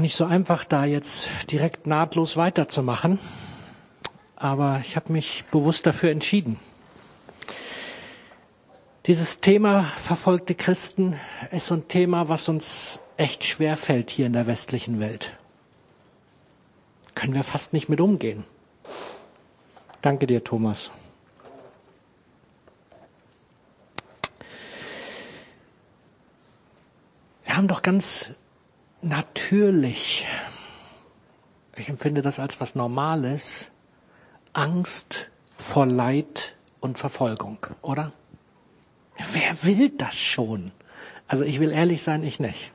Gar nicht so einfach, da jetzt direkt nahtlos weiterzumachen. Aber ich habe mich bewusst dafür entschieden. Dieses Thema verfolgte Christen ist ein Thema, was uns echt schwer fällt hier in der westlichen Welt. Können wir fast nicht mit umgehen. Danke dir, Thomas. Wir haben doch ganz natürlich, ich empfinde das als was Normales, Angst vor Leid und Verfolgung, oder? Wer will das schon? Also ich will ehrlich sein, ich nicht.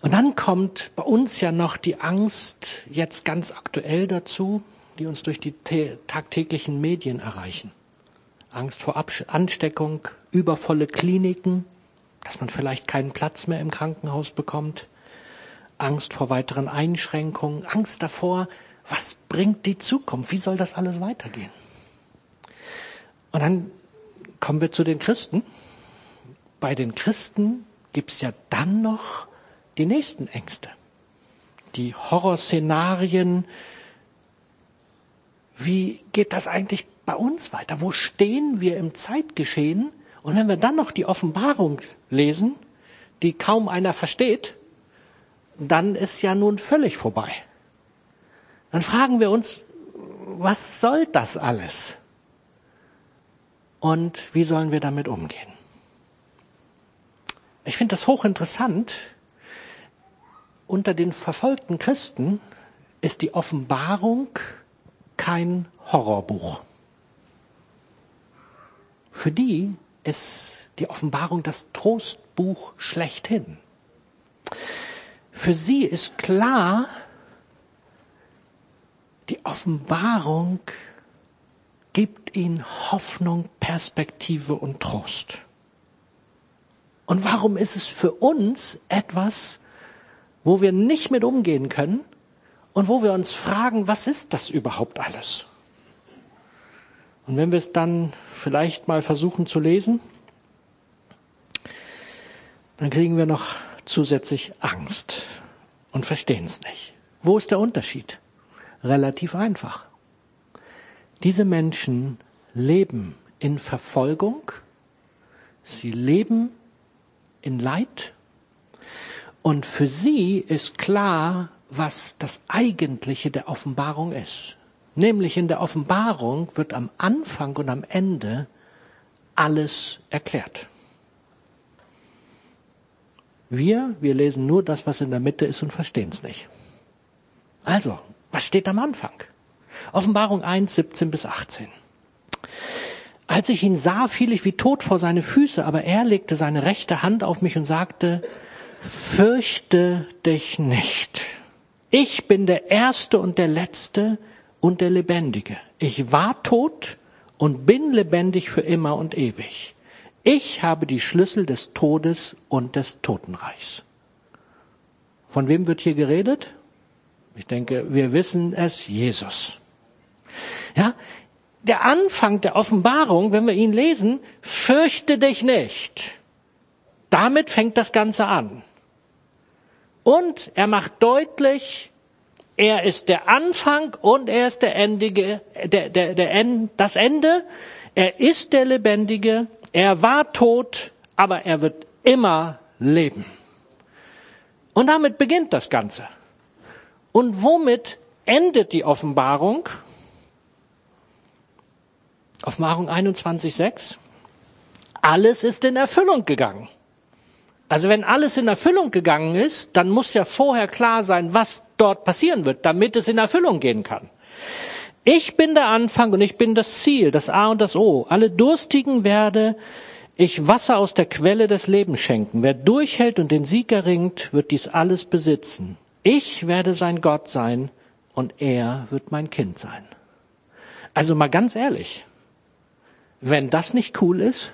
Und dann kommt bei uns ja noch die Angst jetzt ganz aktuell dazu, die uns durch die tagtäglichen Medien erreichen. Angst vor Ansteckung, übervolle Kliniken, dass man vielleicht keinen Platz mehr im Krankenhaus bekommt, Angst vor weiteren Einschränkungen, Angst davor, was bringt die Zukunft, wie soll das alles weitergehen? Und dann kommen wir zu den Christen. Bei den Christen gibt's ja dann noch die nächsten Ängste, die Horrorszenarien. Wie geht das eigentlich bei uns weiter? Wo stehen wir im Zeitgeschehen? Und wenn wir dann noch die Offenbarung lesen, die kaum einer versteht, dann ist ja nun völlig vorbei. Dann fragen wir uns, was soll das alles? Und wie sollen wir damit umgehen? Ich finde das hochinteressant. Unter den verfolgten Christen ist die Offenbarung kein Horrorbuch. Für die ist die Offenbarung das Trostbuch schlechthin. Für sie ist klar, die Offenbarung gibt ihnen Hoffnung, Perspektive und Trost. Und warum ist es für uns etwas, wo wir nicht mit umgehen können und wo wir uns fragen, was ist das überhaupt alles? Und wenn wir es dann vielleicht mal versuchen zu lesen, dann kriegen wir noch zusätzlich Angst und verstehen es nicht. Wo ist der Unterschied? Relativ einfach. Diese Menschen leben in Verfolgung, sie leben in Leid und für sie ist klar, was das Eigentliche der Offenbarung ist. Nämlich in der Offenbarung wird am Anfang und am Ende alles erklärt. Wir, wir lesen nur das, was in der Mitte ist und verstehen es nicht. Also, was steht am Anfang? Offenbarung 1, 17 bis 18. Als ich ihn sah, fiel ich wie tot vor seine Füße, aber er legte seine rechte Hand auf mich und sagte, fürchte dich nicht. Ich bin der Erste und der Letzte und der Lebendige. Ich war tot und bin lebendig für immer und ewig. Ich habe die Schlüssel des Todes und des Totenreichs. Von wem wird hier geredet? Ich denke, wir wissen es, Jesus. Ja, der Anfang der Offenbarung, wenn wir ihn lesen, fürchte dich nicht. Damit fängt das Ganze an. Und er macht deutlich, er ist der Anfang und er ist der Endige, der, der, der End, das Ende. Er ist der Lebendige. Er war tot, aber er wird immer leben. Und damit beginnt das Ganze. Und womit endet die Offenbarung? Offenbarung 21.6. Alles ist in Erfüllung gegangen. Also wenn alles in Erfüllung gegangen ist, dann muss ja vorher klar sein, was dort passieren wird, damit es in Erfüllung gehen kann. Ich bin der Anfang und ich bin das Ziel, das A und das O. Alle Durstigen werde ich Wasser aus der Quelle des Lebens schenken. Wer durchhält und den Sieg erringt, wird dies alles besitzen. Ich werde sein Gott sein und er wird mein Kind sein. Also mal ganz ehrlich, wenn das nicht cool ist,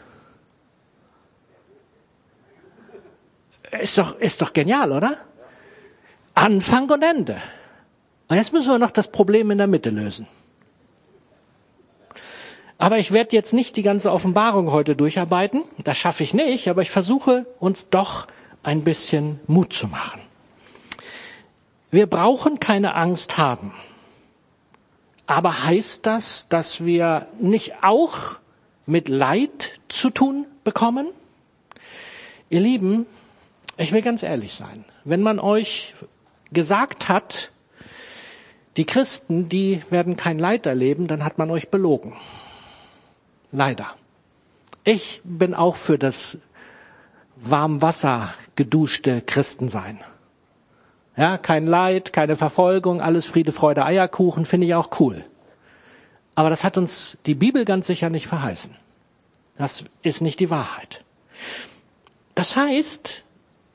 ist doch, ist doch genial, oder? Anfang und Ende. Und jetzt müssen wir noch das Problem in der Mitte lösen. Aber ich werde jetzt nicht die ganze Offenbarung heute durcharbeiten. Das schaffe ich nicht, aber ich versuche uns doch ein bisschen Mut zu machen. Wir brauchen keine Angst haben. Aber heißt das, dass wir nicht auch mit Leid zu tun bekommen? Ihr Lieben, ich will ganz ehrlich sein. Wenn man euch gesagt hat, die Christen, die werden kein Leid erleben, dann hat man euch belogen. Leider. Ich bin auch für das Warmwasser geduschte Christensein. Ja, kein Leid, keine Verfolgung, alles Friede, Freude, Eierkuchen, finde ich auch cool. Aber das hat uns die Bibel ganz sicher nicht verheißen. Das ist nicht die Wahrheit. Das heißt,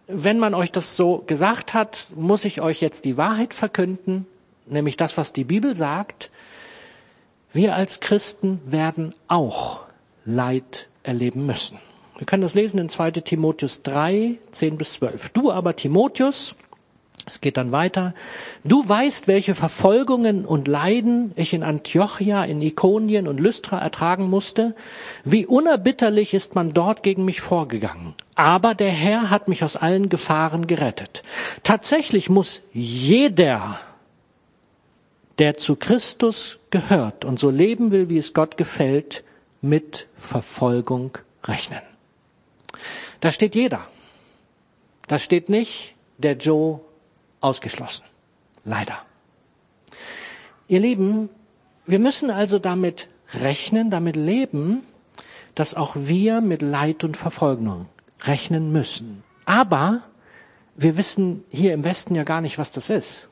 wenn man euch das so gesagt hat, muss ich euch jetzt die Wahrheit verkünden, nämlich das, was die Bibel sagt. Wir als Christen werden auch Leid erleben müssen. Wir können das lesen in 2 Timotheus 3, 10 bis 12. Du aber, Timotheus, es geht dann weiter. Du weißt, welche Verfolgungen und Leiden ich in Antiochia, in Ikonien und Lystra ertragen musste. Wie unerbitterlich ist man dort gegen mich vorgegangen. Aber der Herr hat mich aus allen Gefahren gerettet. Tatsächlich muss jeder, der zu Christus gehört und so leben will, wie es Gott gefällt, mit Verfolgung rechnen. Da steht jeder. Da steht nicht der Joe ausgeschlossen. Leider. Ihr Lieben, wir müssen also damit rechnen, damit leben, dass auch wir mit Leid und Verfolgung rechnen müssen. Aber wir wissen hier im Westen ja gar nicht, was das ist.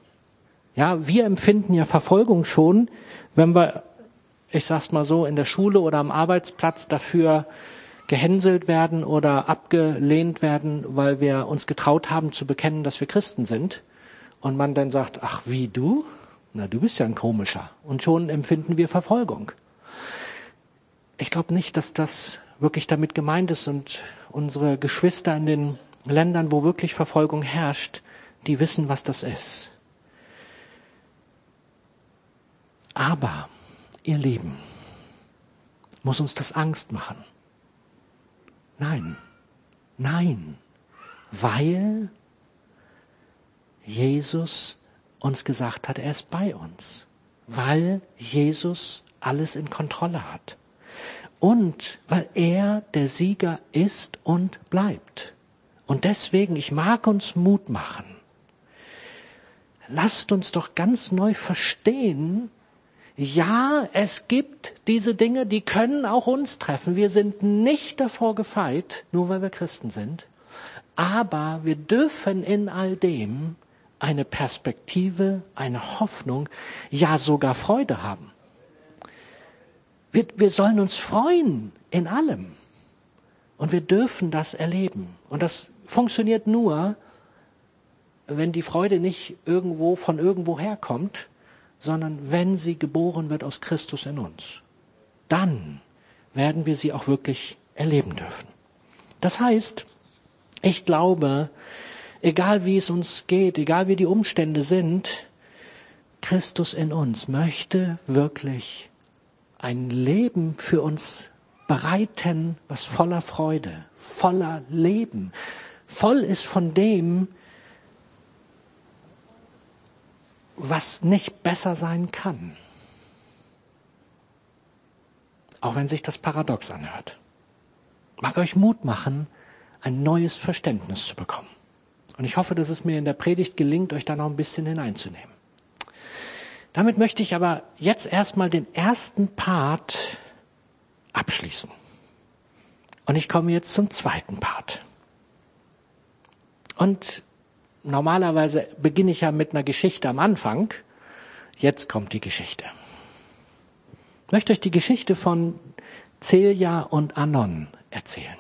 Ja, wir empfinden ja Verfolgung schon, wenn wir, ich sag's mal so, in der Schule oder am Arbeitsplatz dafür gehänselt werden oder abgelehnt werden, weil wir uns getraut haben zu bekennen, dass wir Christen sind und man dann sagt, ach wie du? Na, du bist ja ein komischer. Und schon empfinden wir Verfolgung. Ich glaube nicht, dass das wirklich damit gemeint ist und unsere Geschwister in den Ländern, wo wirklich Verfolgung herrscht, die wissen, was das ist. Aber, ihr Lieben, muss uns das Angst machen? Nein, nein, weil Jesus uns gesagt hat, er ist bei uns, weil Jesus alles in Kontrolle hat und weil er der Sieger ist und bleibt. Und deswegen, ich mag uns Mut machen. Lasst uns doch ganz neu verstehen, ja, es gibt diese Dinge, die können auch uns treffen. Wir sind nicht davor gefeit, nur weil wir Christen sind. Aber wir dürfen in all dem eine Perspektive, eine Hoffnung, ja sogar Freude haben. Wir, wir sollen uns freuen in allem. Und wir dürfen das erleben. Und das funktioniert nur, wenn die Freude nicht irgendwo von irgendwo herkommt, sondern wenn sie geboren wird aus Christus in uns. Dann werden wir sie auch wirklich erleben dürfen. Das heißt, ich glaube, egal wie es uns geht, egal wie die Umstände sind, Christus in uns möchte wirklich ein Leben für uns bereiten, was voller Freude, voller Leben, voll ist von dem, was nicht besser sein kann. Auch wenn sich das paradox anhört. Mag euch Mut machen, ein neues Verständnis zu bekommen. Und ich hoffe, dass es mir in der Predigt gelingt, euch da noch ein bisschen hineinzunehmen. Damit möchte ich aber jetzt erstmal den ersten Part abschließen. Und ich komme jetzt zum zweiten Part. Und normalerweise beginne ich ja mit einer Geschichte am Anfang. Jetzt kommt die Geschichte. Ich möchte euch die Geschichte von Celia und Anon erzählen.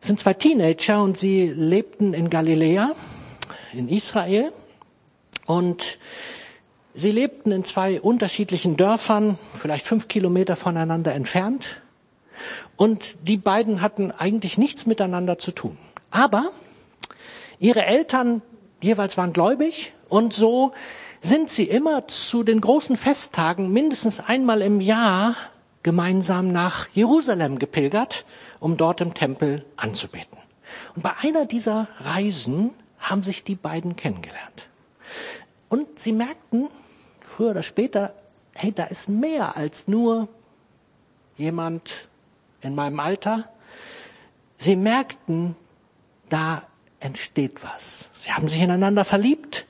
Es sind zwei Teenager und sie lebten in Galiläa, in Israel. Und sie lebten in zwei unterschiedlichen Dörfern, vielleicht fünf Kilometer voneinander entfernt. Und die beiden hatten eigentlich nichts miteinander zu tun. Aber ihre Eltern jeweils waren gläubig und so sind sie immer zu den großen Festtagen mindestens einmal im Jahr gemeinsam nach Jerusalem gepilgert um dort im Tempel anzubeten. Und bei einer dieser Reisen haben sich die beiden kennengelernt. Und sie merkten, früher oder später, hey, da ist mehr als nur jemand in meinem Alter. Sie merkten, da entsteht was. Sie haben sich ineinander verliebt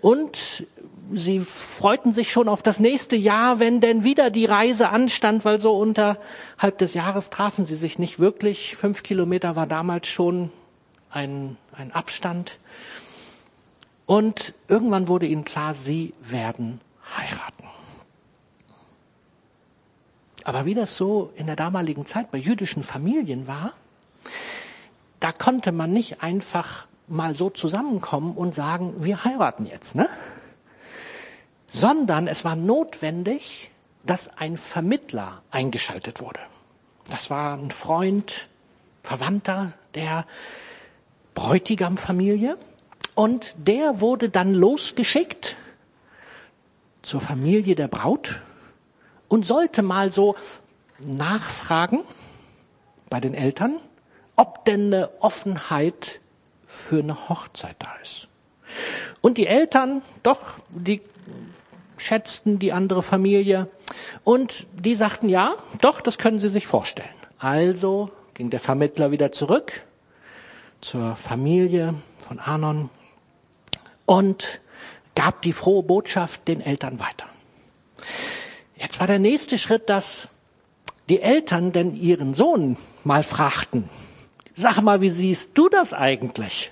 und sie freuten sich schon auf das nächste Jahr, wenn denn wieder die Reise anstand, weil so unterhalb des Jahres trafen sie sich nicht wirklich. Fünf Kilometer war damals schon ein, ein Abstand. Und irgendwann wurde ihnen klar, sie werden heiraten. Aber wie das so in der damaligen Zeit bei jüdischen Familien war, da konnte man nicht einfach mal so zusammenkommen und sagen, wir heiraten jetzt, ne? Sondern es war notwendig, dass ein Vermittler eingeschaltet wurde. Das war ein Freund, Verwandter der Bräutigamfamilie und der wurde dann losgeschickt zur Familie der Braut und sollte mal so nachfragen bei den Eltern, ob denn eine Offenheit für eine Hochzeit da ist. Und die Eltern, doch, die schätzten die andere Familie und die sagten, ja, doch, das können sie sich vorstellen. Also ging der Vermittler wieder zurück zur Familie von Anon und gab die frohe Botschaft den Eltern weiter. Jetzt war der nächste Schritt, dass die Eltern denn ihren Sohn mal fragten, Sag mal, wie siehst du das eigentlich?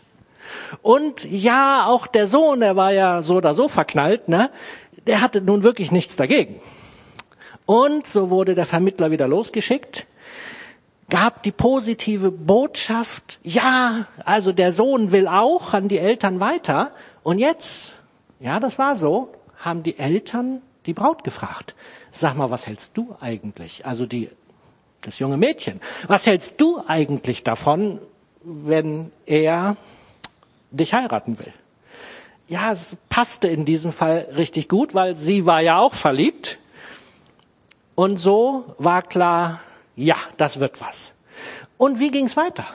Und ja, auch der Sohn, der war ja so oder so verknallt, ne? Der hatte nun wirklich nichts dagegen. Und so wurde der Vermittler wieder losgeschickt, gab die positive Botschaft, ja, also der Sohn will auch an die Eltern weiter. Und jetzt, ja, das war so, haben die Eltern die Braut gefragt. Sag mal, was hältst du eigentlich? Also die das junge Mädchen. Was hältst du eigentlich davon, wenn er dich heiraten will? Ja, es passte in diesem Fall richtig gut, weil sie war ja auch verliebt. Und so war klar, ja, das wird was. Und wie ging's weiter?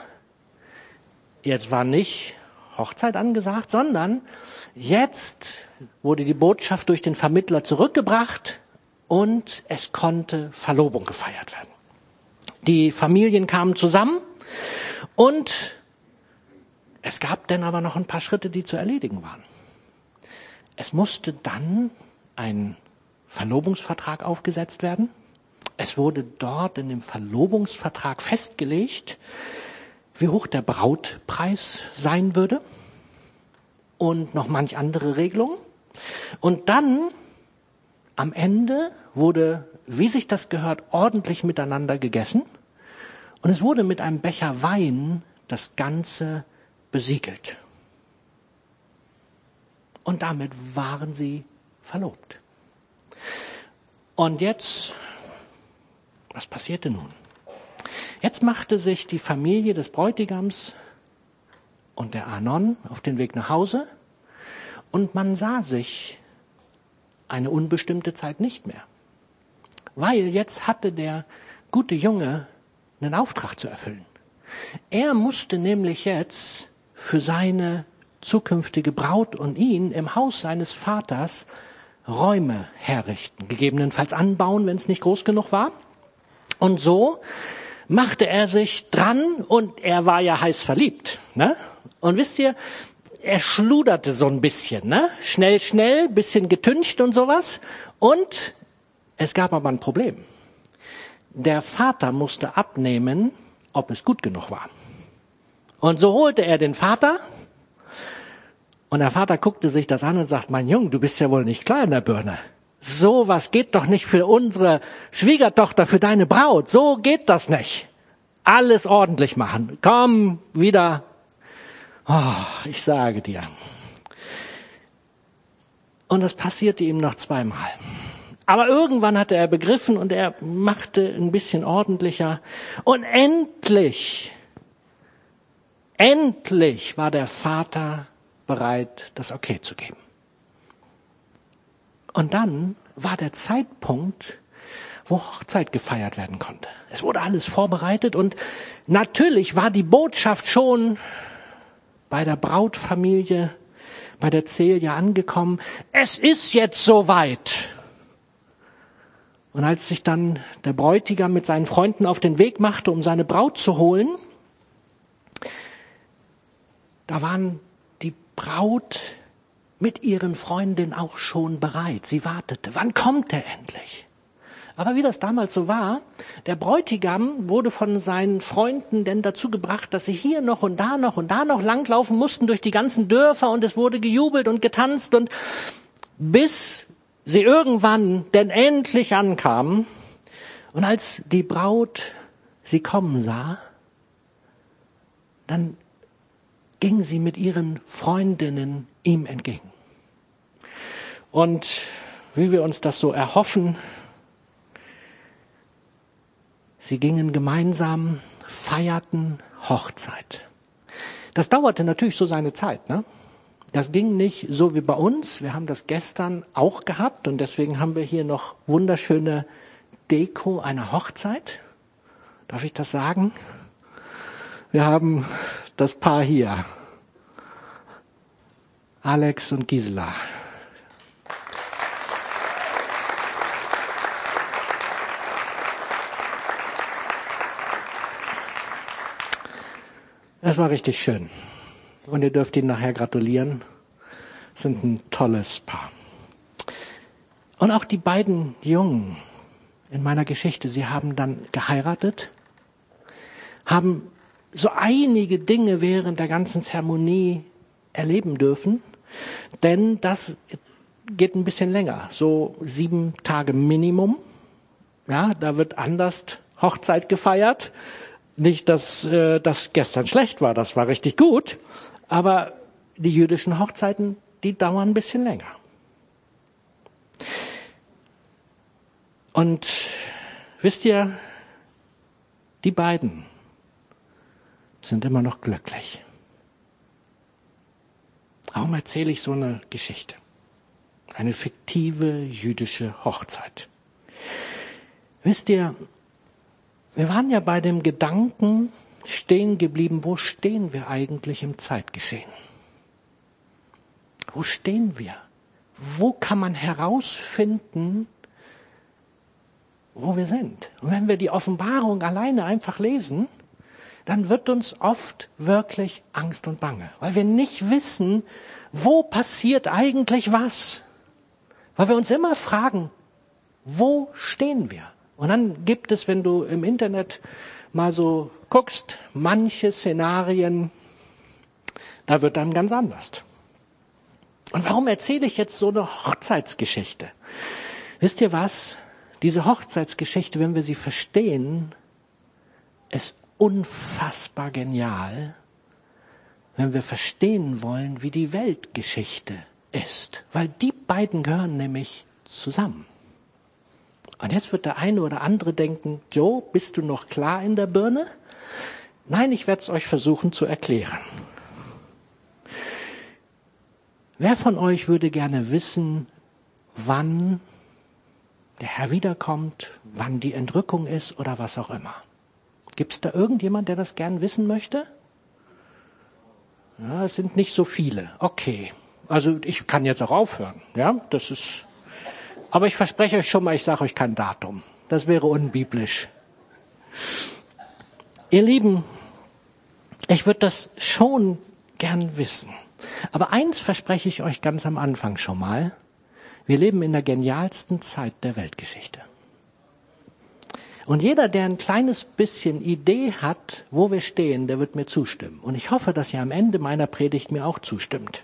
Jetzt war nicht Hochzeit angesagt, sondern jetzt wurde die Botschaft durch den Vermittler zurückgebracht und es konnte Verlobung gefeiert werden. Die Familien kamen zusammen und es gab dann aber noch ein paar Schritte, die zu erledigen waren. Es musste dann ein Verlobungsvertrag aufgesetzt werden. Es wurde dort in dem Verlobungsvertrag festgelegt, wie hoch der Brautpreis sein würde und noch manch andere Regelungen. Und dann am Ende wurde wie sich das gehört, ordentlich miteinander gegessen. Und es wurde mit einem Becher Wein das Ganze besiegelt. Und damit waren sie verlobt. Und jetzt, was passierte nun? Jetzt machte sich die Familie des Bräutigams und der Anon auf den Weg nach Hause und man sah sich eine unbestimmte Zeit nicht mehr weil jetzt hatte der gute Junge einen Auftrag zu erfüllen. Er musste nämlich jetzt für seine zukünftige Braut und ihn im Haus seines Vaters Räume herrichten, gegebenenfalls anbauen, wenn es nicht groß genug war. Und so machte er sich dran und er war ja heiß verliebt. Ne? Und wisst ihr, er schluderte so ein bisschen, ne? Schnell, schnell, bisschen getüncht und sowas. Und es gab aber ein Problem. Der Vater musste abnehmen, ob es gut genug war. Und so holte er den Vater und der Vater guckte sich das an und sagt, mein Junge, du bist ja wohl nicht klar in der Birne. So was geht doch nicht für unsere Schwiegertochter, für deine Braut. So geht das nicht. Alles ordentlich machen. Komm wieder. Oh, ich sage dir. Und das passierte ihm noch zweimal. Aber irgendwann hatte er begriffen und er machte ein bisschen ordentlicher. Und endlich, endlich war der Vater bereit, das Okay zu geben. Und dann war der Zeitpunkt, wo Hochzeit gefeiert werden konnte. Es wurde alles vorbereitet und natürlich war die Botschaft schon bei der Brautfamilie bei der Celia angekommen. Es ist jetzt soweit. Und als sich dann der Bräutigam mit seinen Freunden auf den Weg machte, um seine Braut zu holen, da waren die Braut mit ihren Freundinnen auch schon bereit. Sie wartete. Wann kommt er endlich? Aber wie das damals so war, der Bräutigam wurde von seinen Freunden denn dazu gebracht, dass sie hier noch und da noch und da noch langlaufen mussten durch die ganzen Dörfer und es wurde gejubelt und getanzt und bis sie irgendwann denn endlich ankamen und als die Braut sie kommen sah, dann ging sie mit ihren Freundinnen ihm entgegen. Und wie wir uns das so erhoffen, Sie gingen gemeinsam, feierten Hochzeit. Das dauerte natürlich so seine Zeit. Ne? Das ging nicht so wie bei uns. Wir haben das gestern auch gehabt und deswegen haben wir hier noch wunderschöne Deko einer Hochzeit. Darf ich das sagen? Wir haben das Paar hier. Alex und Gisela. Es war richtig schön. Und ihr dürft ihnen nachher gratulieren. Sind ein tolles Paar. Und auch die beiden Jungen in meiner Geschichte, sie haben dann geheiratet, haben so einige Dinge während der ganzen Zeremonie erleben dürfen, denn das geht ein bisschen länger, so sieben Tage Minimum. Ja, da wird anders Hochzeit gefeiert nicht, dass äh, das gestern schlecht war, das war richtig gut, aber die jüdischen Hochzeiten, die dauern ein bisschen länger. Und wisst ihr, die beiden sind immer noch glücklich. Warum erzähle ich so eine Geschichte? Eine fiktive jüdische Hochzeit. Wisst ihr, wir waren ja bei dem Gedanken stehen geblieben, wo stehen wir eigentlich im Zeitgeschehen? Wo stehen wir? Wo kann man herausfinden, wo wir sind? Und wenn wir die Offenbarung alleine einfach lesen, dann wird uns oft wirklich Angst und Bange, weil wir nicht wissen, wo passiert eigentlich was. Weil wir uns immer fragen, wo stehen wir? Und dann gibt es, wenn du im Internet mal so guckst, manche Szenarien, da wird dann ganz anders. Und warum erzähle ich jetzt so eine Hochzeitsgeschichte? Wisst ihr was? Diese Hochzeitsgeschichte, wenn wir sie verstehen, ist unfassbar genial, wenn wir verstehen wollen, wie die Weltgeschichte ist. Weil die beiden gehören nämlich zusammen. Und jetzt wird der eine oder andere denken, Joe, bist du noch klar in der Birne? Nein, ich werde es euch versuchen zu erklären. Wer von euch würde gerne wissen, wann der Herr wiederkommt, wann die Entrückung ist oder was auch immer? Gibt es da irgendjemand, der das gern wissen möchte? Ja, es sind nicht so viele. Okay. Also ich kann jetzt auch aufhören. Ja, das ist aber ich verspreche euch schon mal, ich sage euch kein Datum. Das wäre unbiblisch. Ihr Lieben, ich würde das schon gern wissen. Aber eins verspreche ich euch ganz am Anfang schon mal. Wir leben in der genialsten Zeit der Weltgeschichte. Und jeder, der ein kleines bisschen Idee hat, wo wir stehen, der wird mir zustimmen. Und ich hoffe, dass ihr am Ende meiner Predigt mir auch zustimmt.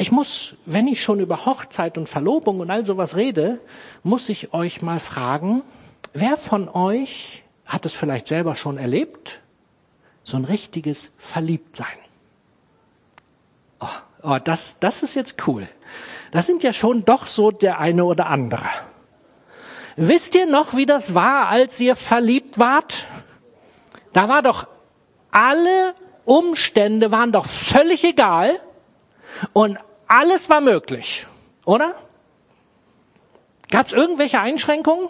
Ich muss, wenn ich schon über Hochzeit und Verlobung und all sowas rede, muss ich euch mal fragen, wer von euch hat es vielleicht selber schon erlebt? So ein richtiges Verliebtsein. Oh, oh, das, das ist jetzt cool. Das sind ja schon doch so der eine oder andere. Wisst ihr noch, wie das war, als ihr verliebt wart? Da war doch alle Umstände waren doch völlig egal und alles war möglich, oder? Gab es irgendwelche Einschränkungen?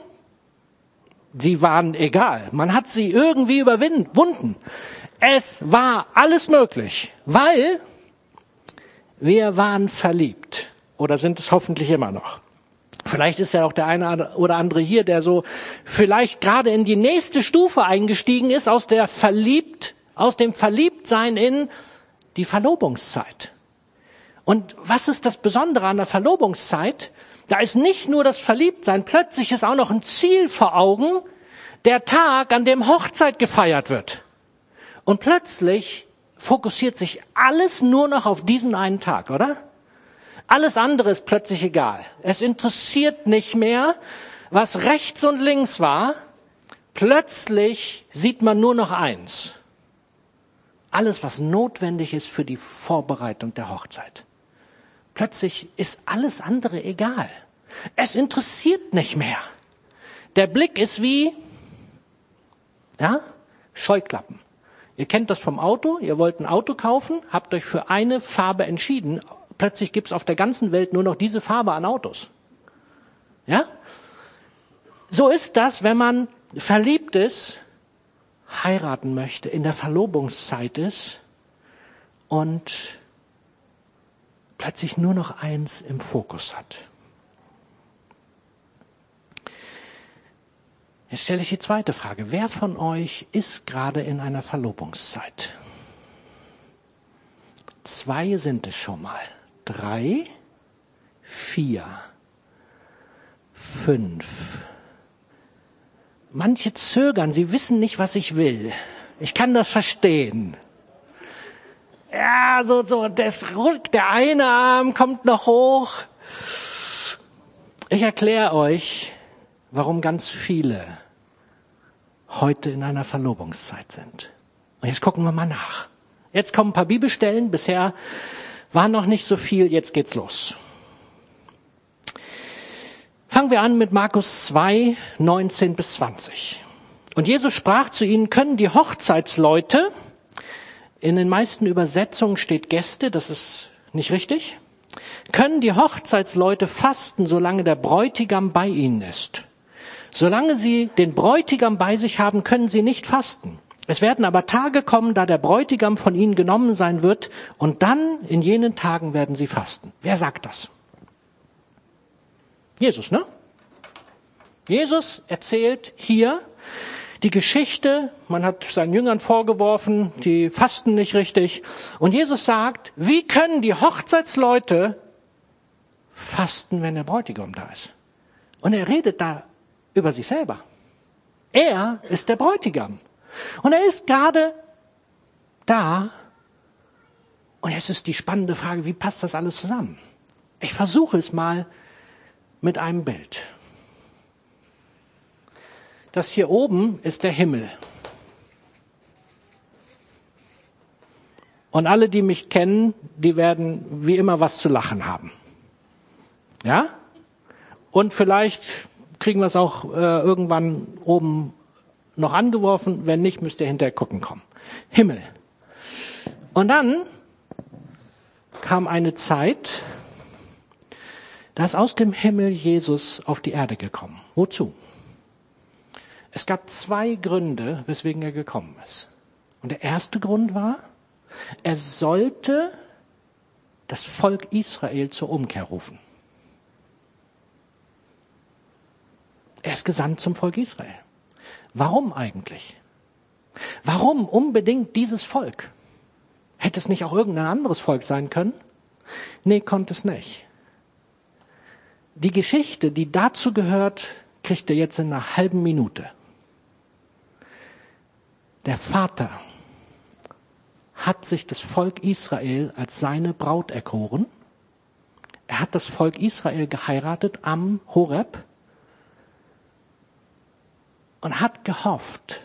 Sie waren egal. Man hat sie irgendwie überwunden. Es war alles möglich, weil Wir waren verliebt oder sind es hoffentlich immer noch. Vielleicht ist ja auch der eine oder andere hier, der so vielleicht gerade in die nächste Stufe eingestiegen ist aus der verliebt, aus dem Verliebtsein in die Verlobungszeit. Und was ist das Besondere an der Verlobungszeit? Da ist nicht nur das Verliebtsein, plötzlich ist auch noch ein Ziel vor Augen, der Tag, an dem Hochzeit gefeiert wird. Und plötzlich fokussiert sich alles nur noch auf diesen einen Tag, oder? Alles andere ist plötzlich egal. Es interessiert nicht mehr, was rechts und links war. Plötzlich sieht man nur noch eins. Alles, was notwendig ist für die Vorbereitung der Hochzeit. Plötzlich ist alles andere egal. Es interessiert nicht mehr. Der Blick ist wie, ja, Scheuklappen. Ihr kennt das vom Auto, ihr wollt ein Auto kaufen, habt euch für eine Farbe entschieden. Plötzlich gibt's auf der ganzen Welt nur noch diese Farbe an Autos. Ja? So ist das, wenn man verliebt ist, heiraten möchte, in der Verlobungszeit ist und plötzlich nur noch eins im Fokus hat. Jetzt stelle ich die zweite Frage. Wer von euch ist gerade in einer Verlobungszeit? Zwei sind es schon mal. Drei, vier, fünf. Manche zögern, sie wissen nicht, was ich will. Ich kann das verstehen. Ja, so, so, das, der eine Arm kommt noch hoch. Ich erkläre euch, warum ganz viele heute in einer Verlobungszeit sind. Und jetzt gucken wir mal nach. Jetzt kommen ein paar Bibelstellen. Bisher war noch nicht so viel. Jetzt geht's los. Fangen wir an mit Markus 2, 19 bis 20. Und Jesus sprach zu ihnen, können die Hochzeitsleute, in den meisten Übersetzungen steht Gäste, das ist nicht richtig, können die Hochzeitsleute fasten, solange der Bräutigam bei ihnen ist. Solange sie den Bräutigam bei sich haben, können sie nicht fasten. Es werden aber Tage kommen, da der Bräutigam von ihnen genommen sein wird, und dann in jenen Tagen werden sie fasten. Wer sagt das? Jesus, ne? Jesus erzählt hier die Geschichte, man hat seinen Jüngern vorgeworfen, die fasten nicht richtig, und Jesus sagt, wie können die Hochzeitsleute fasten, wenn der Bräutigam da ist? Und er redet da über sich selber. Er ist der Bräutigam. Und er ist gerade da. Und jetzt ist die spannende Frage, wie passt das alles zusammen? Ich versuche es mal mit einem Bild. Das hier oben ist der Himmel. Und alle, die mich kennen, die werden wie immer was zu lachen haben. Ja? Und vielleicht kriegen wir es auch äh, irgendwann oben noch angeworfen. Wenn nicht, müsst ihr hinterher gucken kommen. Himmel. Und dann kam eine Zeit, da ist aus dem Himmel Jesus auf die Erde gekommen. Wozu? Es gab zwei Gründe, weswegen er gekommen ist. Und der erste Grund war, er sollte das Volk Israel zur Umkehr rufen. Er ist gesandt zum Volk Israel. Warum eigentlich? Warum unbedingt dieses Volk? Hätte es nicht auch irgendein anderes Volk sein können? Nee, konnte es nicht. Die Geschichte, die dazu gehört, kriegt er jetzt in einer halben Minute. Der Vater hat sich das Volk Israel als seine Braut erkoren. Er hat das Volk Israel geheiratet am Horeb und hat gehofft,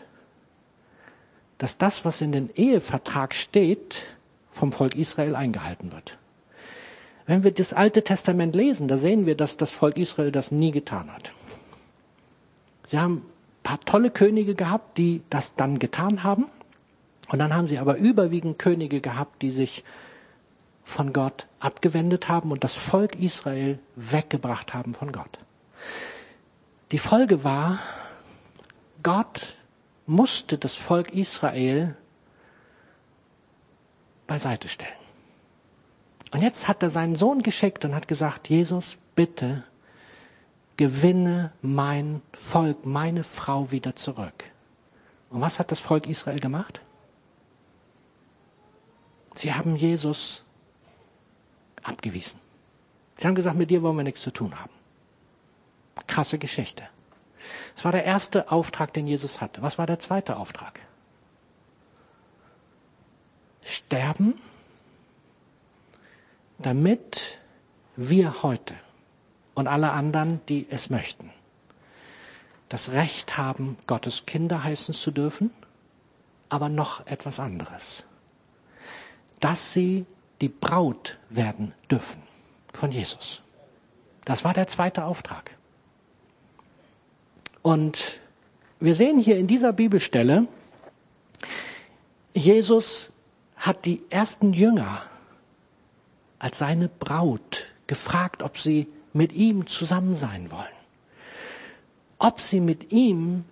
dass das, was in den Ehevertrag steht, vom Volk Israel eingehalten wird. Wenn wir das Alte Testament lesen, da sehen wir, dass das Volk Israel das nie getan hat. Sie haben paar tolle Könige gehabt, die das dann getan haben. Und dann haben sie aber überwiegend Könige gehabt, die sich von Gott abgewendet haben und das Volk Israel weggebracht haben von Gott. Die Folge war, Gott musste das Volk Israel beiseite stellen. Und jetzt hat er seinen Sohn geschickt und hat gesagt, Jesus, bitte gewinne mein Volk, meine Frau wieder zurück. Und was hat das Volk Israel gemacht? Sie haben Jesus abgewiesen. Sie haben gesagt, mit dir wollen wir nichts zu tun haben. Krasse Geschichte. Das war der erste Auftrag, den Jesus hatte. Was war der zweite Auftrag? Sterben, damit wir heute und alle anderen, die es möchten, das Recht haben, Gottes Kinder heißen zu dürfen, aber noch etwas anderes. Dass sie die Braut werden dürfen von Jesus. Das war der zweite Auftrag. Und wir sehen hier in dieser Bibelstelle, Jesus hat die ersten Jünger als seine Braut gefragt, ob sie mit ihm zusammen sein wollen. Ob sie mit ihm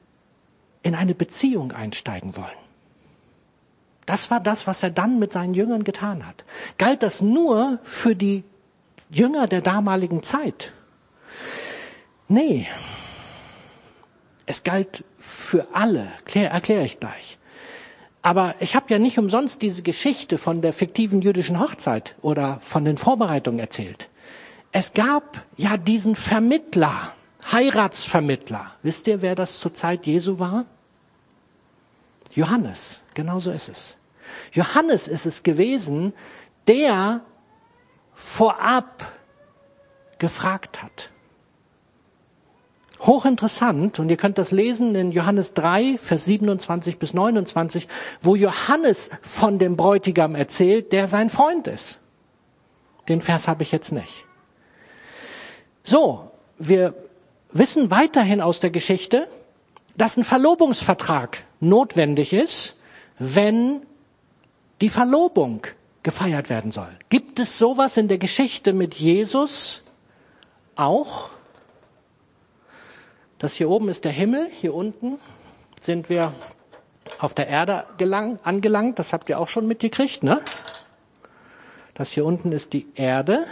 in eine Beziehung einsteigen wollen. Das war das, was er dann mit seinen Jüngern getan hat. Galt das nur für die Jünger der damaligen Zeit? Nee. Es galt für alle. Erkläre ich gleich. Aber ich habe ja nicht umsonst diese Geschichte von der fiktiven jüdischen Hochzeit oder von den Vorbereitungen erzählt. Es gab ja diesen Vermittler, Heiratsvermittler. Wisst ihr, wer das zur Zeit Jesu war? Johannes. Genauso ist es. Johannes ist es gewesen, der vorab gefragt hat. Hochinteressant, und ihr könnt das lesen in Johannes 3, Vers 27 bis 29, wo Johannes von dem Bräutigam erzählt, der sein Freund ist. Den Vers habe ich jetzt nicht. So, wir wissen weiterhin aus der Geschichte, dass ein Verlobungsvertrag notwendig ist, wenn die Verlobung gefeiert werden soll. Gibt es sowas in der Geschichte mit Jesus auch? Das hier oben ist der Himmel, hier unten sind wir auf der Erde gelang, angelangt, das habt ihr auch schon mitgekriegt, ne? Das hier unten ist die Erde.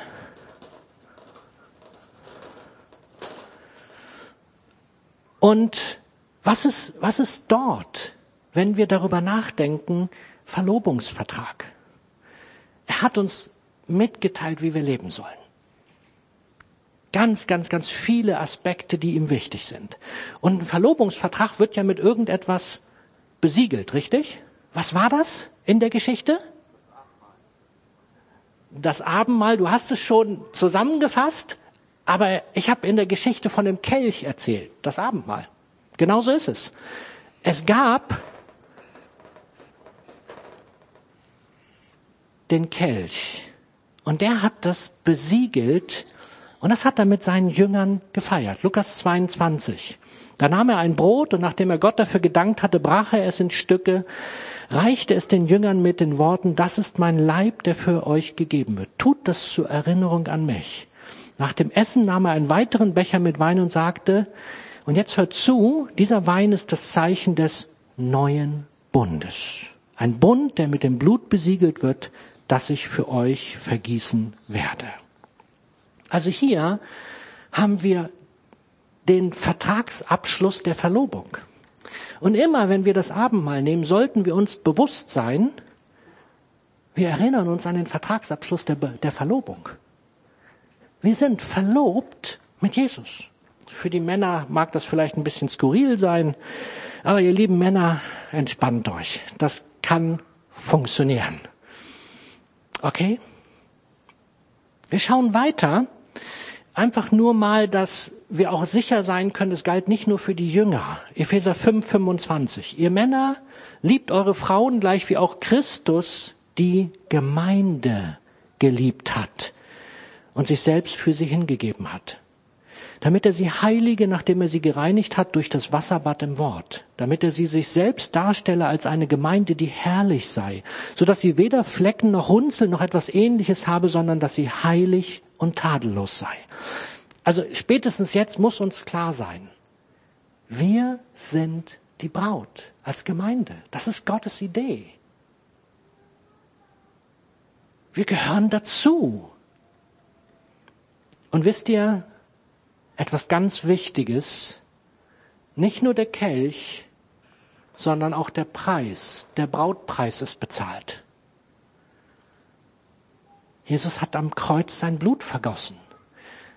Und was ist, was ist dort, wenn wir darüber nachdenken, Verlobungsvertrag? Er hat uns mitgeteilt, wie wir leben sollen. Ganz, ganz, ganz viele Aspekte, die ihm wichtig sind. Und ein Verlobungsvertrag wird ja mit irgendetwas besiegelt, richtig? Was war das in der Geschichte? Das Abendmahl, du hast es schon zusammengefasst, aber ich habe in der Geschichte von dem Kelch erzählt, das Abendmahl. Genauso ist es. Es gab den Kelch und der hat das besiegelt und das hat er mit seinen Jüngern gefeiert. Lukas 22. Da nahm er ein Brot und nachdem er Gott dafür gedankt hatte, brach er es in Stücke, reichte es den Jüngern mit den Worten, das ist mein Leib, der für euch gegeben wird. Tut das zur Erinnerung an mich. Nach dem Essen nahm er einen weiteren Becher mit Wein und sagte, und jetzt hört zu, dieser Wein ist das Zeichen des neuen Bundes. Ein Bund, der mit dem Blut besiegelt wird, das ich für euch vergießen werde. Also hier haben wir den Vertragsabschluss der Verlobung. Und immer, wenn wir das Abendmahl nehmen, sollten wir uns bewusst sein, wir erinnern uns an den Vertragsabschluss der, der Verlobung. Wir sind verlobt mit Jesus. Für die Männer mag das vielleicht ein bisschen skurril sein, aber ihr lieben Männer, entspannt euch. Das kann funktionieren. Okay? Wir schauen weiter einfach nur mal, dass wir auch sicher sein können, es galt nicht nur für die Jünger. Epheser 5, 25. Ihr Männer liebt eure Frauen gleich wie auch Christus die Gemeinde geliebt hat und sich selbst für sie hingegeben hat damit er sie heilige, nachdem er sie gereinigt hat durch das Wasserbad im Wort, damit er sie sich selbst darstelle als eine Gemeinde, die herrlich sei, so dass sie weder Flecken noch Runzel noch etwas ähnliches habe, sondern dass sie heilig und tadellos sei. Also spätestens jetzt muss uns klar sein, wir sind die Braut als Gemeinde. Das ist Gottes Idee. Wir gehören dazu. Und wisst ihr, etwas ganz Wichtiges, nicht nur der Kelch, sondern auch der Preis, der Brautpreis ist bezahlt. Jesus hat am Kreuz sein Blut vergossen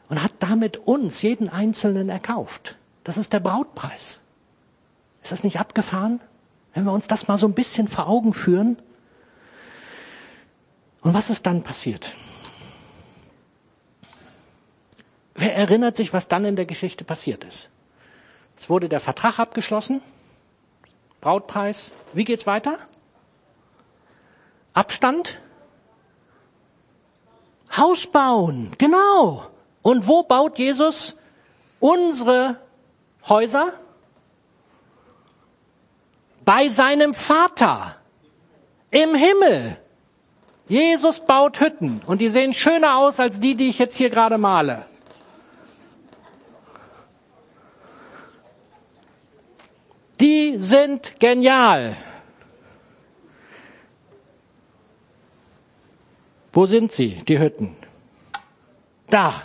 und hat damit uns, jeden Einzelnen, erkauft. Das ist der Brautpreis. Ist das nicht abgefahren? Wenn wir uns das mal so ein bisschen vor Augen führen. Und was ist dann passiert? Wer erinnert sich, was dann in der Geschichte passiert ist? Es wurde der Vertrag abgeschlossen. Brautpreis. Wie geht's weiter? Abstand? Haus bauen. Genau. Und wo baut Jesus unsere Häuser? Bei seinem Vater. Im Himmel. Jesus baut Hütten und die sehen schöner aus als die, die ich jetzt hier gerade male. Die sind genial. Wo sind sie, die Hütten? Da,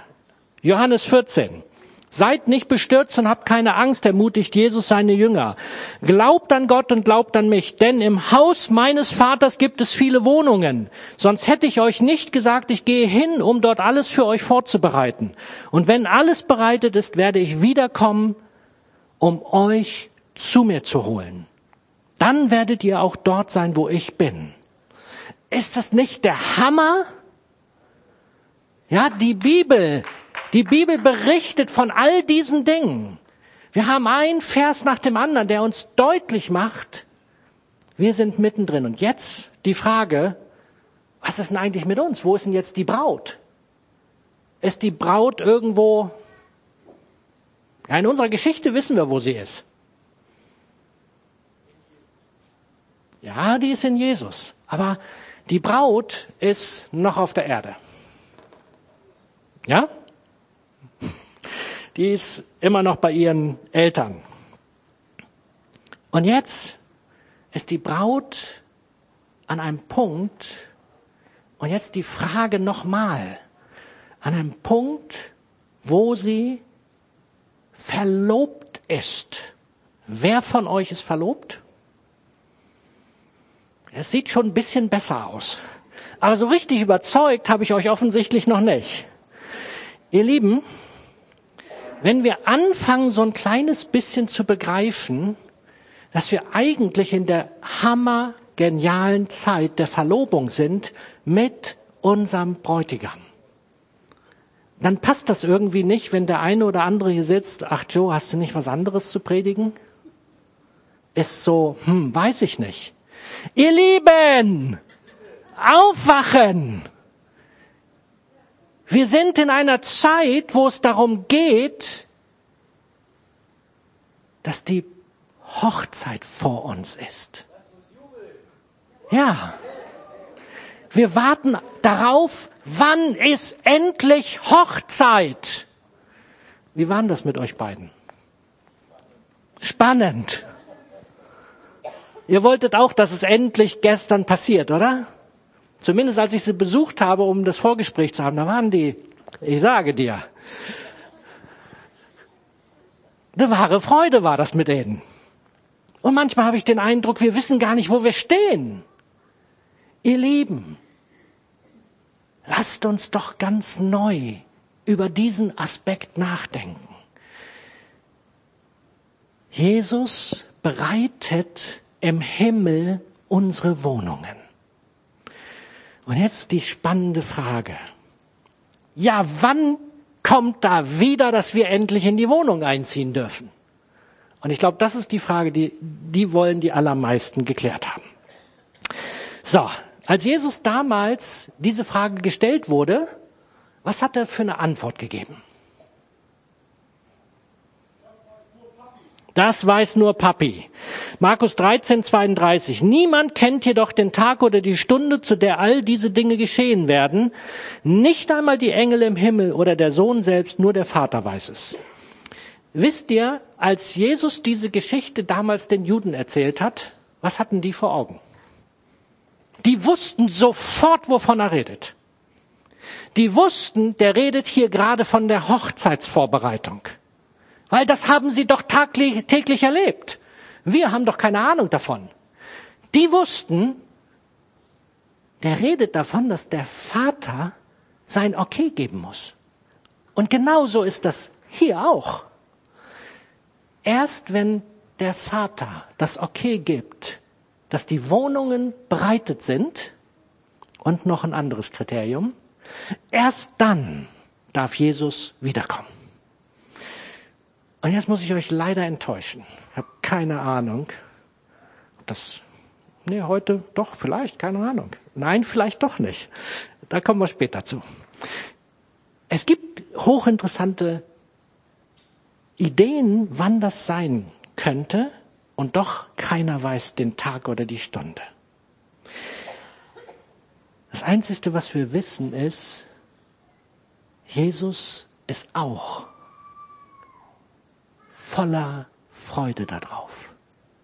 Johannes 14. Seid nicht bestürzt und habt keine Angst, ermutigt Jesus seine Jünger. Glaubt an Gott und glaubt an mich, denn im Haus meines Vaters gibt es viele Wohnungen. Sonst hätte ich euch nicht gesagt, ich gehe hin, um dort alles für euch vorzubereiten. Und wenn alles bereitet ist, werde ich wiederkommen, um euch zu mir zu holen. Dann werdet ihr auch dort sein, wo ich bin. Ist das nicht der Hammer? Ja, die Bibel, die Bibel berichtet von all diesen Dingen. Wir haben ein Vers nach dem anderen, der uns deutlich macht, wir sind mittendrin. Und jetzt die Frage, was ist denn eigentlich mit uns? Wo ist denn jetzt die Braut? Ist die Braut irgendwo? Ja, in unserer Geschichte wissen wir, wo sie ist. Ja, die ist in Jesus. Aber die Braut ist noch auf der Erde. Ja? Die ist immer noch bei ihren Eltern. Und jetzt ist die Braut an einem Punkt, und jetzt die Frage nochmal, an einem Punkt, wo sie verlobt ist. Wer von euch ist verlobt? Es sieht schon ein bisschen besser aus. Aber so richtig überzeugt habe ich euch offensichtlich noch nicht. Ihr Lieben, wenn wir anfangen, so ein kleines bisschen zu begreifen, dass wir eigentlich in der hammergenialen Zeit der Verlobung sind mit unserem Bräutigam, dann passt das irgendwie nicht, wenn der eine oder andere hier sitzt, ach Joe, hast du nicht was anderes zu predigen? Ist so, hm, weiß ich nicht. Ihr Lieben, aufwachen! Wir sind in einer Zeit, wo es darum geht, dass die Hochzeit vor uns ist. Ja. Wir warten darauf, wann ist endlich Hochzeit? Wie war das mit euch beiden? Spannend. Ihr wolltet auch, dass es endlich gestern passiert, oder? Zumindest als ich sie besucht habe, um das Vorgespräch zu haben, da waren die, ich sage dir, eine wahre Freude war das mit denen. Und manchmal habe ich den Eindruck, wir wissen gar nicht, wo wir stehen. Ihr Lieben, lasst uns doch ganz neu über diesen Aspekt nachdenken. Jesus bereitet im Himmel unsere Wohnungen. Und jetzt die spannende Frage. Ja, wann kommt da wieder, dass wir endlich in die Wohnung einziehen dürfen? Und ich glaube, das ist die Frage, die, die wollen die allermeisten geklärt haben. So, als Jesus damals diese Frage gestellt wurde, was hat er für eine Antwort gegeben? Das weiß nur Papi. Markus 13, 32. Niemand kennt jedoch den Tag oder die Stunde, zu der all diese Dinge geschehen werden. Nicht einmal die Engel im Himmel oder der Sohn selbst, nur der Vater weiß es. Wisst ihr, als Jesus diese Geschichte damals den Juden erzählt hat, was hatten die vor Augen? Die wussten sofort, wovon er redet. Die wussten, der redet hier gerade von der Hochzeitsvorbereitung. Weil das haben sie doch taglich, täglich erlebt. Wir haben doch keine Ahnung davon. Die wussten, der redet davon, dass der Vater sein Okay geben muss. Und genauso ist das hier auch. Erst wenn der Vater das Okay gibt, dass die Wohnungen bereitet sind, und noch ein anderes Kriterium, erst dann darf Jesus wiederkommen. Und jetzt muss ich euch leider enttäuschen. Ich habe keine Ahnung, ob das, nee, heute doch, vielleicht, keine Ahnung. Nein, vielleicht doch nicht. Da kommen wir später zu. Es gibt hochinteressante Ideen, wann das sein könnte, und doch keiner weiß den Tag oder die Stunde. Das Einzige, was wir wissen, ist, Jesus ist auch voller Freude darauf,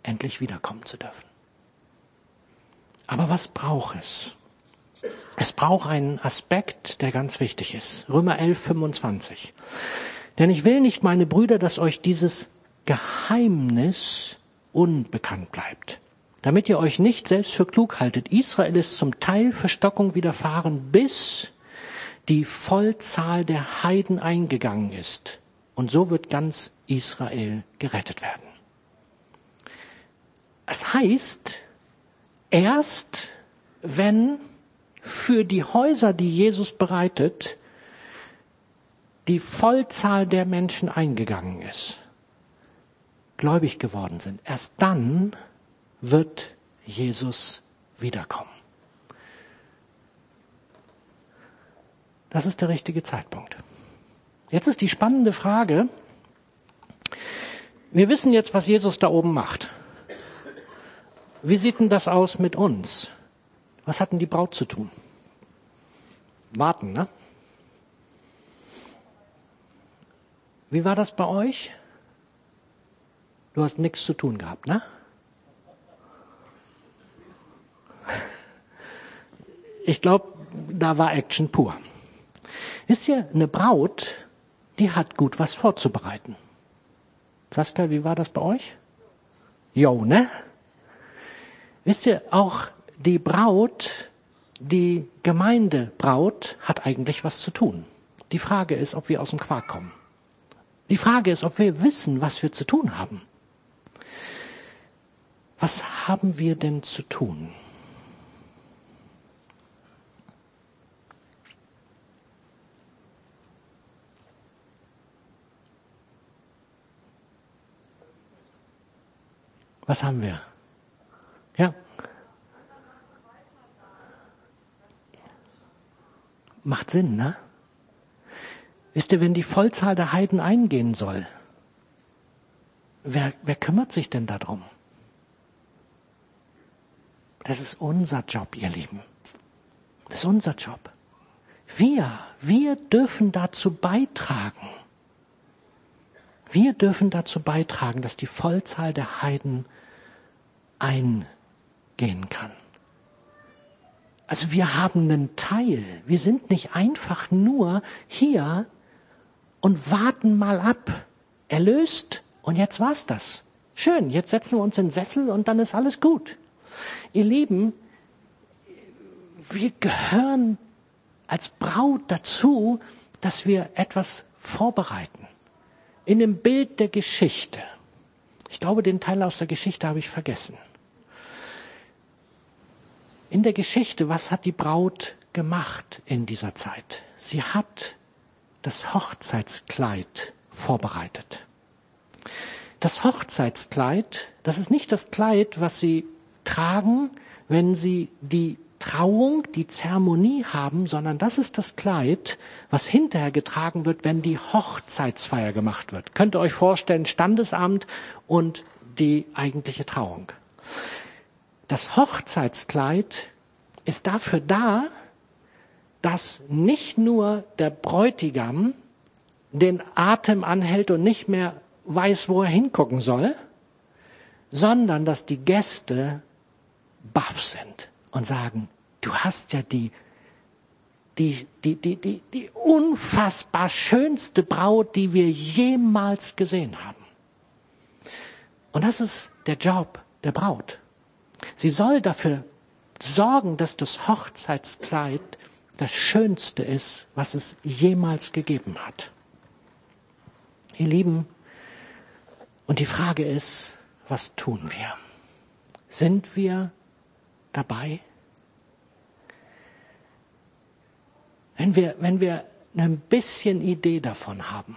endlich wiederkommen zu dürfen. Aber was braucht es? Es braucht einen Aspekt, der ganz wichtig ist. Römer 11, 25. Denn ich will nicht, meine Brüder, dass euch dieses Geheimnis unbekannt bleibt. Damit ihr euch nicht selbst für klug haltet. Israel ist zum Teil Verstockung widerfahren, bis die Vollzahl der Heiden eingegangen ist. Und so wird ganz Israel gerettet werden. Es heißt, erst wenn für die Häuser, die Jesus bereitet, die Vollzahl der Menschen eingegangen ist, gläubig geworden sind, erst dann wird Jesus wiederkommen. Das ist der richtige Zeitpunkt. Jetzt ist die spannende Frage, wir wissen jetzt, was Jesus da oben macht. Wie sieht denn das aus mit uns? Was hat denn die Braut zu tun? Warten, ne? Wie war das bei euch? Du hast nichts zu tun gehabt, ne? Ich glaube, da war Action pur. Wisst ihr, eine Braut, die hat gut was vorzubereiten. Saskia, wie war das bei euch? Jo, ne? Wisst ihr, auch die Braut, die Gemeindebraut hat eigentlich was zu tun. Die Frage ist, ob wir aus dem Quark kommen. Die Frage ist, ob wir wissen, was wir zu tun haben. Was haben wir denn zu tun? Was haben wir? Ja. Macht Sinn, ne? Wisst ihr, wenn die Vollzahl der Heiden eingehen soll, wer, wer kümmert sich denn darum? Das ist unser Job, ihr Lieben. Das ist unser Job. Wir, wir dürfen dazu beitragen. Wir dürfen dazu beitragen, dass die Vollzahl der Heiden eingehen kann. Also wir haben einen Teil. Wir sind nicht einfach nur hier und warten mal ab. Erlöst und jetzt war's das. Schön, jetzt setzen wir uns in den Sessel und dann ist alles gut. Ihr Lieben, wir gehören als Braut dazu, dass wir etwas vorbereiten. In dem Bild der Geschichte. Ich glaube, den Teil aus der Geschichte habe ich vergessen. In der Geschichte, was hat die Braut gemacht in dieser Zeit? Sie hat das Hochzeitskleid vorbereitet. Das Hochzeitskleid, das ist nicht das Kleid, was sie tragen, wenn sie die Trauung, die Zeremonie haben, sondern das ist das Kleid, was hinterher getragen wird, wenn die Hochzeitsfeier gemacht wird. Könnt ihr euch vorstellen, Standesamt und die eigentliche Trauung. Das Hochzeitskleid ist dafür da, dass nicht nur der Bräutigam den Atem anhält und nicht mehr weiß, wo er hingucken soll, sondern dass die Gäste baff sind und sagen, du hast ja die, die, die, die, die, die unfassbar schönste Braut, die wir jemals gesehen haben. Und das ist der Job der Braut. Sie soll dafür sorgen, dass das Hochzeitskleid das Schönste ist, was es jemals gegeben hat. Ihr Lieben, und die Frage ist, was tun wir? Sind wir dabei? Wenn wir, wenn wir ein bisschen Idee davon haben,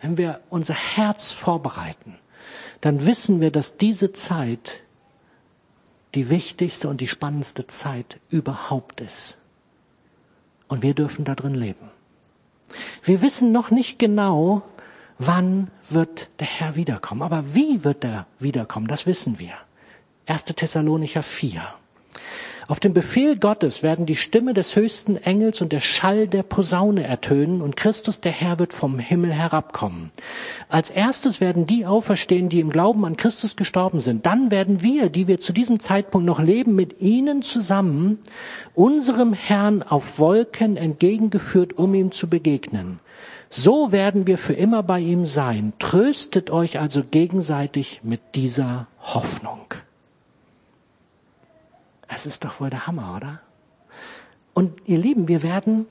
wenn wir unser Herz vorbereiten, dann wissen wir, dass diese Zeit die wichtigste und die spannendste Zeit überhaupt ist. Und wir dürfen da drin leben. Wir wissen noch nicht genau, wann wird der Herr wiederkommen. Aber wie wird er wiederkommen, das wissen wir. 1. Thessalonicher 4. Auf dem Befehl Gottes werden die Stimme des höchsten Engels und der Schall der Posaune ertönen und Christus der Herr wird vom Himmel herabkommen. Als erstes werden die auferstehen, die im Glauben an Christus gestorben sind. Dann werden wir, die wir zu diesem Zeitpunkt noch leben, mit ihnen zusammen unserem Herrn auf Wolken entgegengeführt, um ihm zu begegnen. So werden wir für immer bei ihm sein. Tröstet euch also gegenseitig mit dieser Hoffnung. Es ist doch wohl der Hammer, oder? Und ihr Lieben, wir werden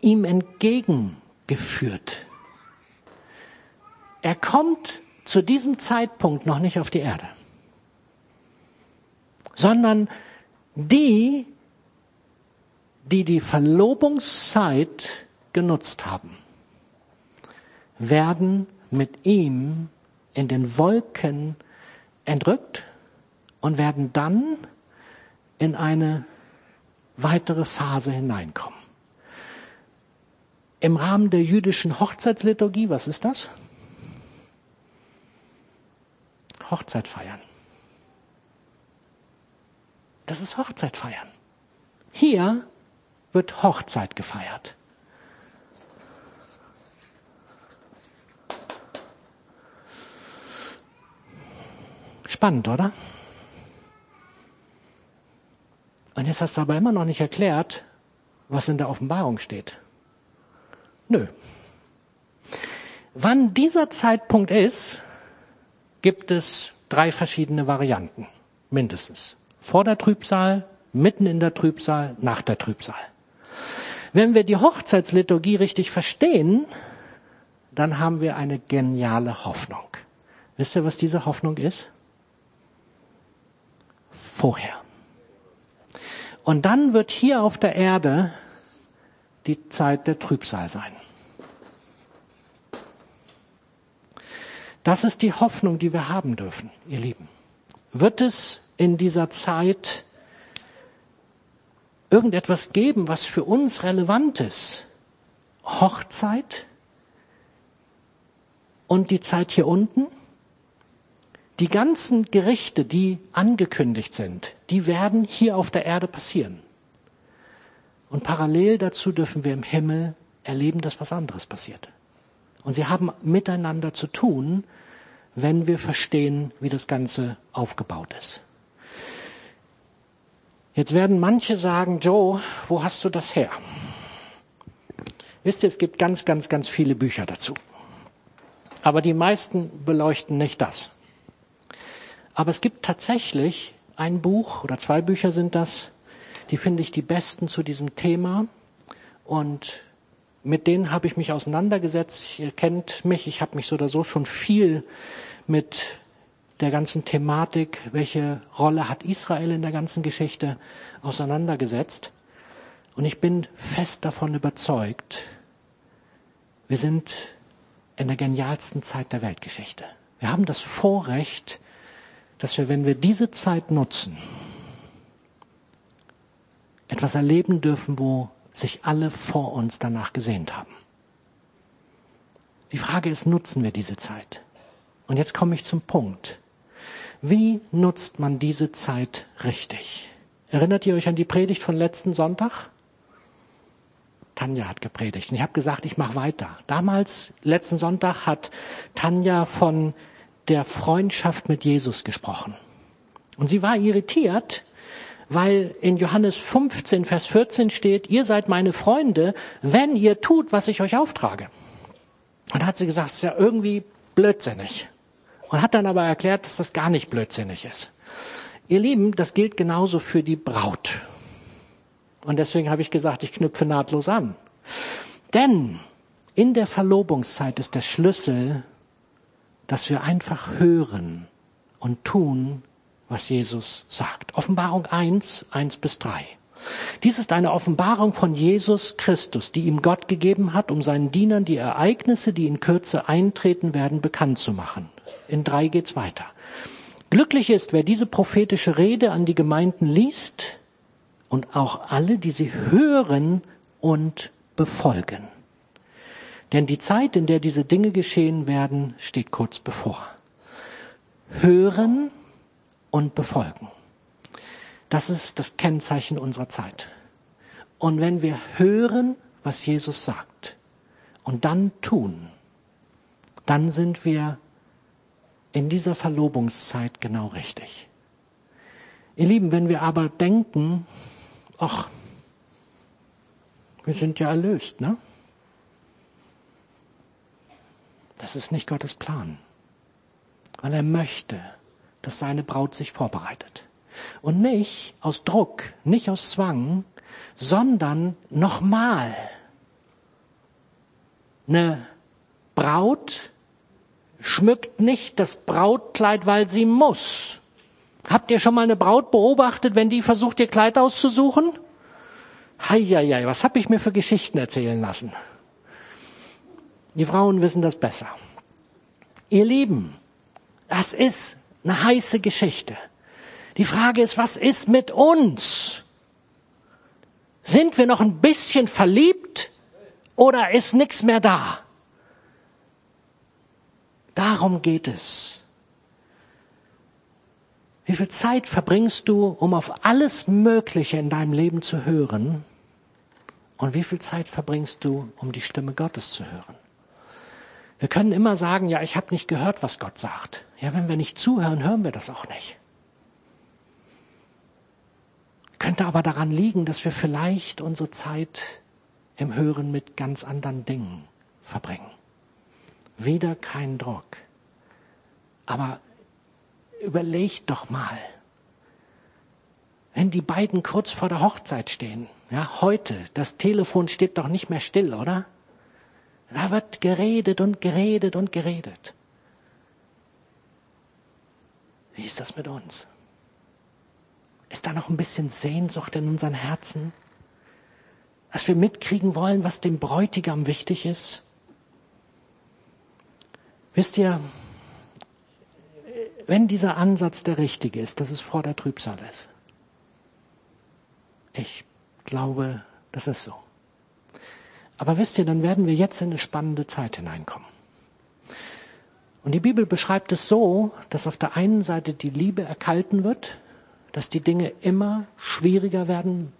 ihm entgegengeführt. Er kommt zu diesem Zeitpunkt noch nicht auf die Erde, sondern die, die die Verlobungszeit genutzt haben, werden mit ihm in den Wolken entrückt und werden dann in eine weitere Phase hineinkommen. Im Rahmen der jüdischen Hochzeitsliturgie, was ist das? Hochzeit feiern. Das ist Hochzeit feiern. Hier wird Hochzeit gefeiert. Spannend, oder? Und jetzt hast du aber immer noch nicht erklärt, was in der Offenbarung steht. Nö. Wann dieser Zeitpunkt ist, gibt es drei verschiedene Varianten, mindestens. Vor der Trübsal, mitten in der Trübsal, nach der Trübsal. Wenn wir die Hochzeitsliturgie richtig verstehen, dann haben wir eine geniale Hoffnung. Wisst ihr, was diese Hoffnung ist? Vorher. Und dann wird hier auf der Erde die Zeit der Trübsal sein. Das ist die Hoffnung, die wir haben dürfen, ihr Lieben. Wird es in dieser Zeit irgendetwas geben, was für uns relevant ist? Hochzeit und die Zeit hier unten? Die ganzen Gerichte, die angekündigt sind, die werden hier auf der Erde passieren. Und parallel dazu dürfen wir im Himmel erleben, dass was anderes passiert. Und sie haben miteinander zu tun, wenn wir verstehen, wie das Ganze aufgebaut ist. Jetzt werden manche sagen, Joe, wo hast du das her? Wisst ihr, es gibt ganz, ganz, ganz viele Bücher dazu. Aber die meisten beleuchten nicht das. Aber es gibt tatsächlich ein Buch oder zwei Bücher sind das, die finde ich die besten zu diesem Thema. Und mit denen habe ich mich auseinandergesetzt. Ihr kennt mich, ich habe mich so oder so schon viel mit der ganzen Thematik, welche Rolle hat Israel in der ganzen Geschichte, auseinandergesetzt. Und ich bin fest davon überzeugt, wir sind in der genialsten Zeit der Weltgeschichte. Wir haben das Vorrecht, dass wir, wenn wir diese Zeit nutzen, etwas erleben dürfen, wo sich alle vor uns danach gesehnt haben. Die Frage ist, nutzen wir diese Zeit? Und jetzt komme ich zum Punkt. Wie nutzt man diese Zeit richtig? Erinnert ihr euch an die Predigt von letzten Sonntag? Tanja hat gepredigt und ich habe gesagt, ich mache weiter. Damals, letzten Sonntag, hat Tanja von der Freundschaft mit Jesus gesprochen. Und sie war irritiert, weil in Johannes 15, Vers 14 steht, ihr seid meine Freunde, wenn ihr tut, was ich euch auftrage. Und hat sie gesagt, das ist ja irgendwie blödsinnig. Und hat dann aber erklärt, dass das gar nicht blödsinnig ist. Ihr Lieben, das gilt genauso für die Braut. Und deswegen habe ich gesagt, ich knüpfe nahtlos an. Denn in der Verlobungszeit ist der Schlüssel, dass wir einfach hören und tun, was Jesus sagt. Offenbarung 1, 1 bis 3. Dies ist eine Offenbarung von Jesus Christus, die ihm Gott gegeben hat, um seinen Dienern die Ereignisse, die in Kürze eintreten werden, bekannt zu machen. In 3 geht's weiter. Glücklich ist, wer diese prophetische Rede an die Gemeinden liest und auch alle, die sie hören und befolgen. Denn die Zeit, in der diese Dinge geschehen werden, steht kurz bevor. Hören und befolgen. Das ist das Kennzeichen unserer Zeit. Und wenn wir hören, was Jesus sagt und dann tun, dann sind wir in dieser Verlobungszeit genau richtig. Ihr Lieben, wenn wir aber denken, ach, wir sind ja erlöst, ne? Das ist nicht Gottes Plan. Weil er möchte, dass seine Braut sich vorbereitet. Und nicht aus Druck, nicht aus Zwang, sondern nochmal. Eine Braut schmückt nicht das Brautkleid, weil sie muss. Habt ihr schon mal eine Braut beobachtet, wenn die versucht, ihr Kleid auszusuchen? Heieiei, was hab ich mir für Geschichten erzählen lassen? Die Frauen wissen das besser. Ihr Lieben, das ist eine heiße Geschichte. Die Frage ist, was ist mit uns? Sind wir noch ein bisschen verliebt oder ist nichts mehr da? Darum geht es. Wie viel Zeit verbringst du, um auf alles Mögliche in deinem Leben zu hören? Und wie viel Zeit verbringst du, um die Stimme Gottes zu hören? Wir können immer sagen, ja, ich habe nicht gehört, was Gott sagt. Ja, wenn wir nicht zuhören, hören wir das auch nicht. Könnte aber daran liegen, dass wir vielleicht unsere Zeit im Hören mit ganz anderen Dingen verbringen. Wieder kein Druck. Aber überleg doch mal, wenn die beiden kurz vor der Hochzeit stehen, ja, heute, das Telefon steht doch nicht mehr still, oder? Da wird geredet und geredet und geredet. Wie ist das mit uns? Ist da noch ein bisschen Sehnsucht in unseren Herzen? Dass wir mitkriegen wollen, was dem Bräutigam wichtig ist? Wisst ihr, wenn dieser Ansatz der richtige ist, dass es vor der Trübsal ist, ich glaube, das ist so. Aber wisst ihr, dann werden wir jetzt in eine spannende Zeit hineinkommen. Und die Bibel beschreibt es so, dass auf der einen Seite die Liebe erkalten wird, dass die Dinge immer schwieriger werden,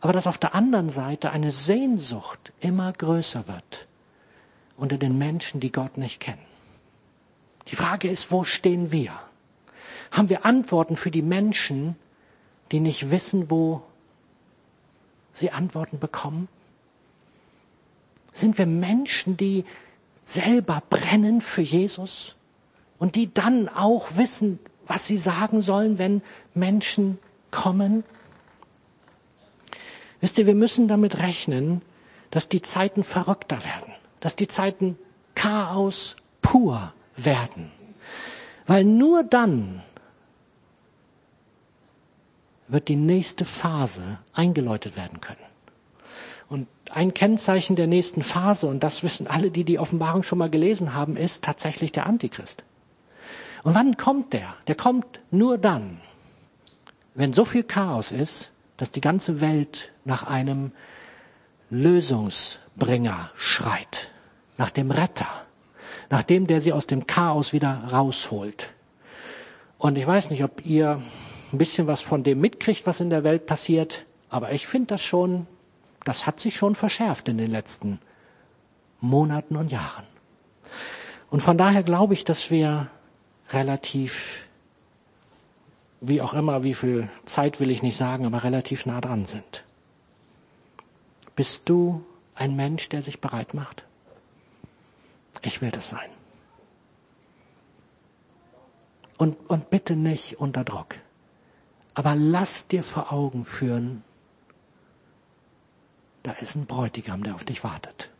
aber dass auf der anderen Seite eine Sehnsucht immer größer wird unter den Menschen, die Gott nicht kennen. Die Frage ist, wo stehen wir? Haben wir Antworten für die Menschen, die nicht wissen, wo sie Antworten bekommen? Sind wir Menschen, die selber brennen für Jesus und die dann auch wissen, was sie sagen sollen, wenn Menschen kommen? Wisst ihr, wir müssen damit rechnen, dass die Zeiten verrückter werden, dass die Zeiten Chaos pur werden. Weil nur dann wird die nächste Phase eingeläutet werden können. Ein Kennzeichen der nächsten Phase, und das wissen alle, die die Offenbarung schon mal gelesen haben, ist tatsächlich der Antichrist. Und wann kommt der? Der kommt nur dann, wenn so viel Chaos ist, dass die ganze Welt nach einem Lösungsbringer schreit, nach dem Retter, nach dem, der sie aus dem Chaos wieder rausholt. Und ich weiß nicht, ob ihr ein bisschen was von dem mitkriegt, was in der Welt passiert, aber ich finde das schon das hat sich schon verschärft in den letzten Monaten und Jahren. Und von daher glaube ich, dass wir relativ wie auch immer, wie viel Zeit will ich nicht sagen, aber relativ nah dran sind. Bist du ein Mensch, der sich bereit macht? Ich will das sein. Und, und bitte nicht unter Druck. Aber lass dir vor Augen führen, da ist ein Bräutigam, der auf dich wartet.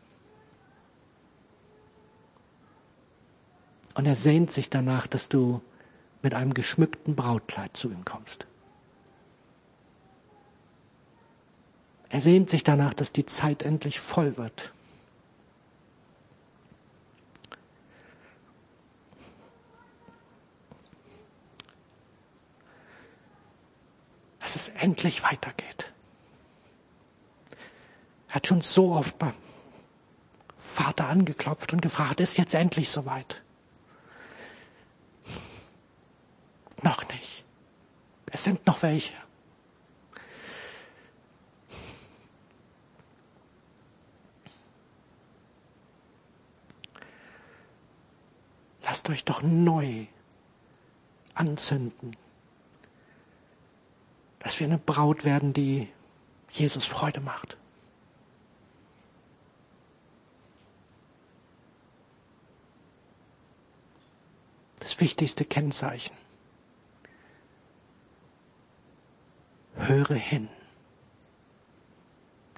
Und er sehnt sich danach, dass du mit einem geschmückten Brautkleid zu ihm kommst. Er sehnt sich danach, dass die Zeit endlich voll wird. Dass es endlich weitergeht. Er hat schon so oft beim Vater angeklopft und gefragt, ist jetzt endlich soweit? Noch nicht. Es sind noch welche. Lasst euch doch neu anzünden, dass wir eine Braut werden, die Jesus Freude macht. Das wichtigste Kennzeichen. höre hin.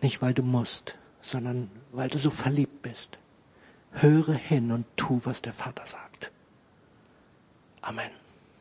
Nicht weil du musst, sondern weil du so verliebt bist. Höre hin und tu, was der Vater sagt. Amen.